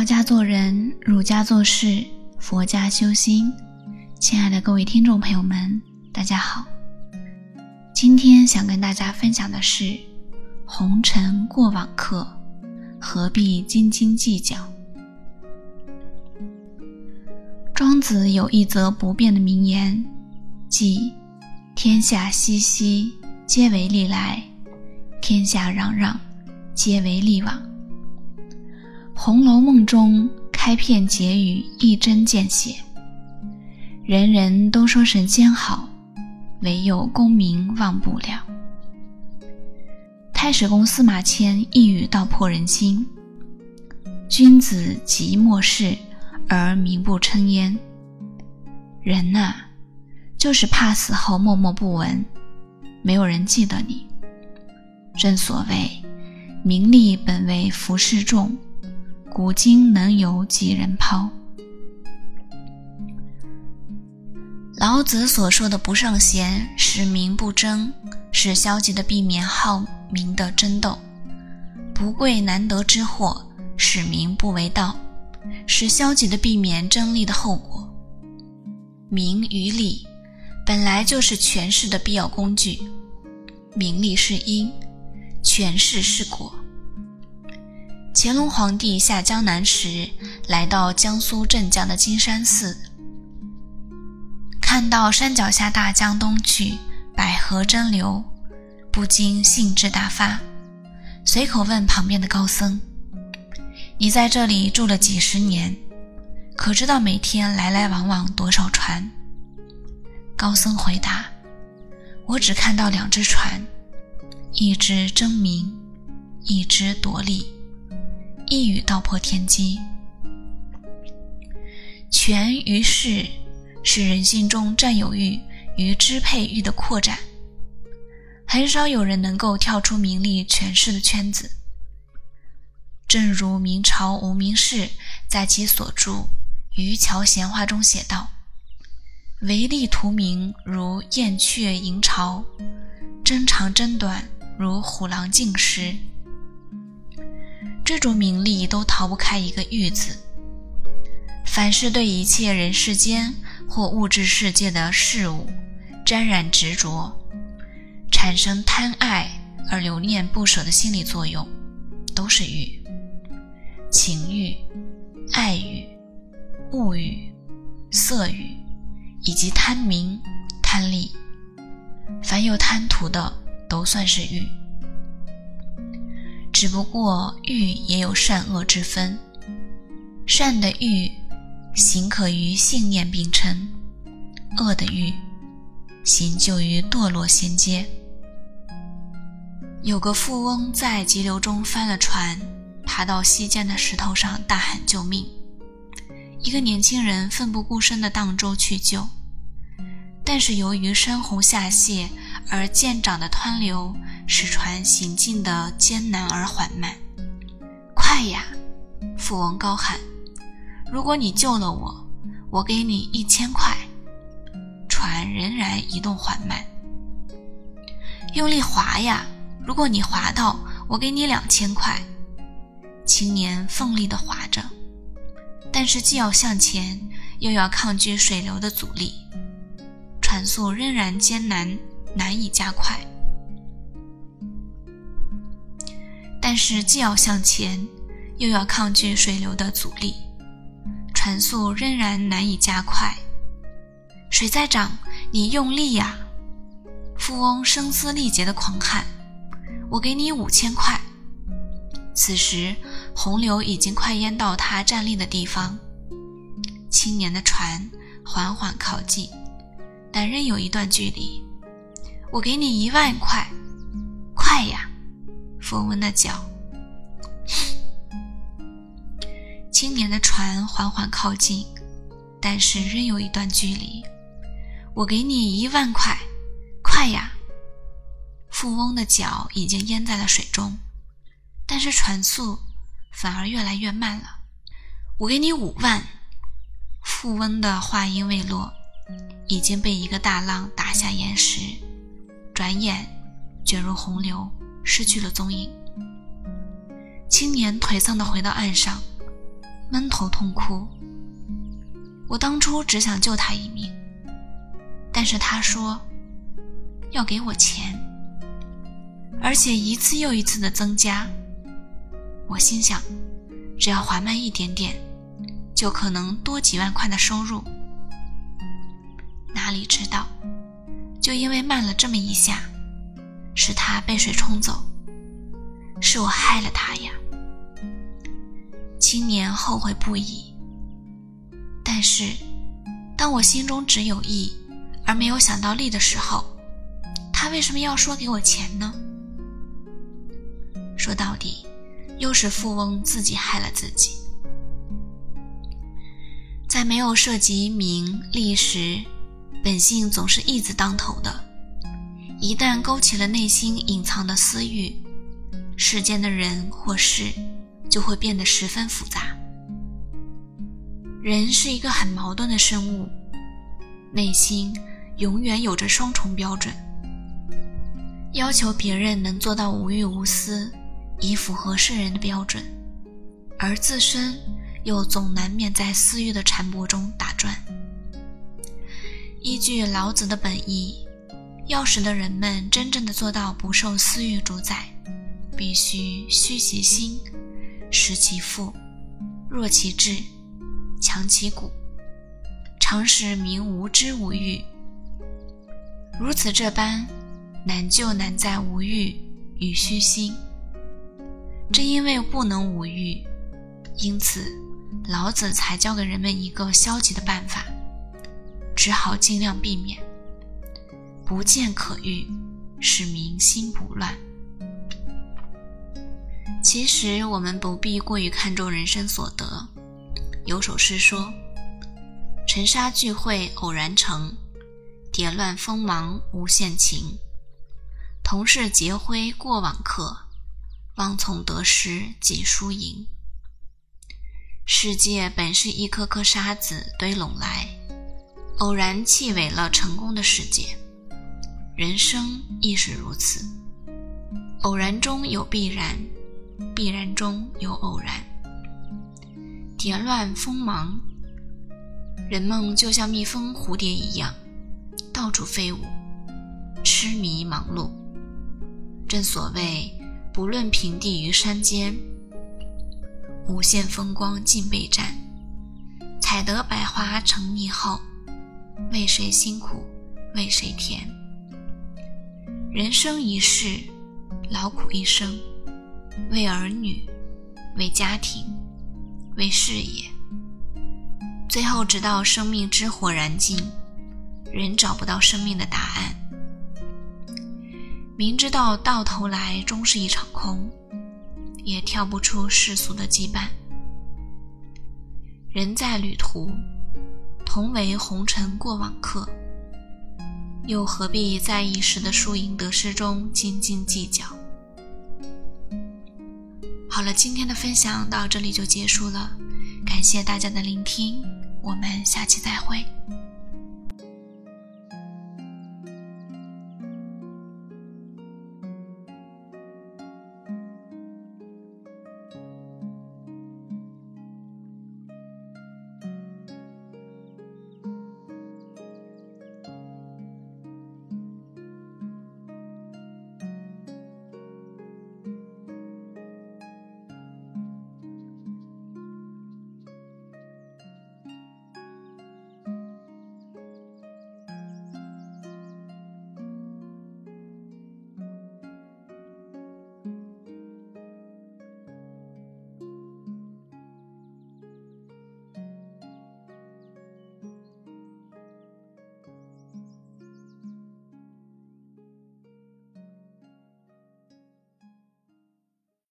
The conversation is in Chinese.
道家做人，儒家做事，佛家修心。亲爱的各位听众朋友们，大家好。今天想跟大家分享的是：红尘过往客，何必斤斤计较？庄子有一则不变的名言，即“天下熙熙，皆为利来；天下攘攘，皆为利往。”《红楼梦》中开篇结语一针见血，人人都说神仙好，唯有功名忘不了。太史公司马迁一语道破人心：君子即末世而名不称焉。人呐，就是怕死后默默不闻，没有人记得你。正所谓，名利本为浮世众。古今能有几人抛？老子所说的“不圣贤，使民不争”，是消极的避免好名的争斗；“不贵难得之货，使民不为盗”，是消极的避免争利的后果。名与利本来就是权势的必要工具，名利是因，权势是果。乾隆皇帝下江南时，来到江苏镇江的金山寺，看到山脚下大江东去，百河争流，不禁兴致大发，随口问旁边的高僧：“你在这里住了几十年，可知道每天来来往往多少船？”高僧回答：“我只看到两只船，一只争名，一只夺利。”一语道破天机。权与势是人心中占有欲与支配欲的扩展，很少有人能够跳出名利权势的圈子。正如明朝无名氏在其所著《渔樵闲话》中写道：“唯利图名，如燕雀迎巢；争长争短，如虎狼竞食。”这种名利都逃不开一个“欲”字。凡是对一切人世间或物质世界的事物沾染执着，产生贪爱而留恋不舍的心理作用，都是欲。情欲、爱欲、物欲、色欲，以及贪名、贪利，凡有贪图的，都算是欲。只不过欲也有善恶之分，善的欲行可与信念并称，恶的欲行就于堕落仙阶。有个富翁在急流中翻了船，爬到溪间的石头上大喊救命。一个年轻人奋不顾身地荡舟去救，但是由于山洪下泻而渐长的湍流。使船行进的艰难而缓慢。快呀！富翁高喊：“如果你救了我，我给你一千块。”船仍然移动缓慢。用力划呀！如果你划到，我给你两千块。青年奋力地划着，但是既要向前，又要抗拒水流的阻力，船速仍然艰难，难以加快。但是既要向前，又要抗拒水流的阻力，船速仍然难以加快。水在涨，你用力呀！富翁声嘶力竭地狂喊：“我给你五千块。”此时洪流已经快淹到他站立的地方。青年的船缓缓靠近，但仍有一段距离。我给你一万块，快呀！富翁的脚，青年的船缓缓靠近，但是仍有一段距离。我给你一万块，快呀！富翁的脚已经淹在了水中，但是船速反而越来越慢了。我给你五万。富翁的话音未落，已经被一个大浪打下岩石，转眼卷入洪流。失去了踪影。青年颓丧地回到岸上，闷头痛哭。我当初只想救他一命，但是他说要给我钱，而且一次又一次的增加。我心想，只要还慢一点点，就可能多几万块的收入。哪里知道，就因为慢了这么一下，是他被水冲走，是我害了他呀！青年后悔不已。但是，当我心中只有义，而没有想到利的时候，他为什么要说给我钱呢？说到底，又是富翁自己害了自己。在没有涉及名利时，本性总是义字当头的；一旦勾起了内心隐藏的私欲，世间的人或事就会变得十分复杂。人是一个很矛盾的生物，内心永远有着双重标准，要求别人能做到无欲无私，以符合世人的标准，而自身又总难免在私欲的缠脖中打转。依据老子的本意，要使得人们真正的做到不受私欲主宰，必须虚其心，实其腹，弱其志。强其骨，常使民无知无欲。如此这般，难就难在无欲与虚心。正因为不能无欲，因此老子才教给人们一个消极的办法，只好尽量避免，不见可欲，使民心不乱。其实我们不必过于看重人生所得。有首诗说：“尘沙聚会偶然成，蝶乱锋芒无限情。同是劫灰过往客，望从得失几输赢。世界本是一颗颗沙子堆拢来，偶然砌尾了成功的世界。人生亦是如此，偶然中有必然，必然中有偶然。”蝶乱蜂忙，人们就像蜜蜂、蝴蝶一样，到处飞舞，痴迷忙碌。正所谓，不论平地与山间，无限风光尽被占。采得百花成蜜后，为谁辛苦为谁甜？人生一世，劳苦一生，为儿女，为家庭。为事业，最后直到生命之火燃尽，仍找不到生命的答案。明知道到头来终是一场空，也跳不出世俗的羁绊。人在旅途，同为红尘过往客，又何必在一时的输赢得失中斤斤计较？好了，今天的分享到这里就结束了，感谢大家的聆听，我们下期再会。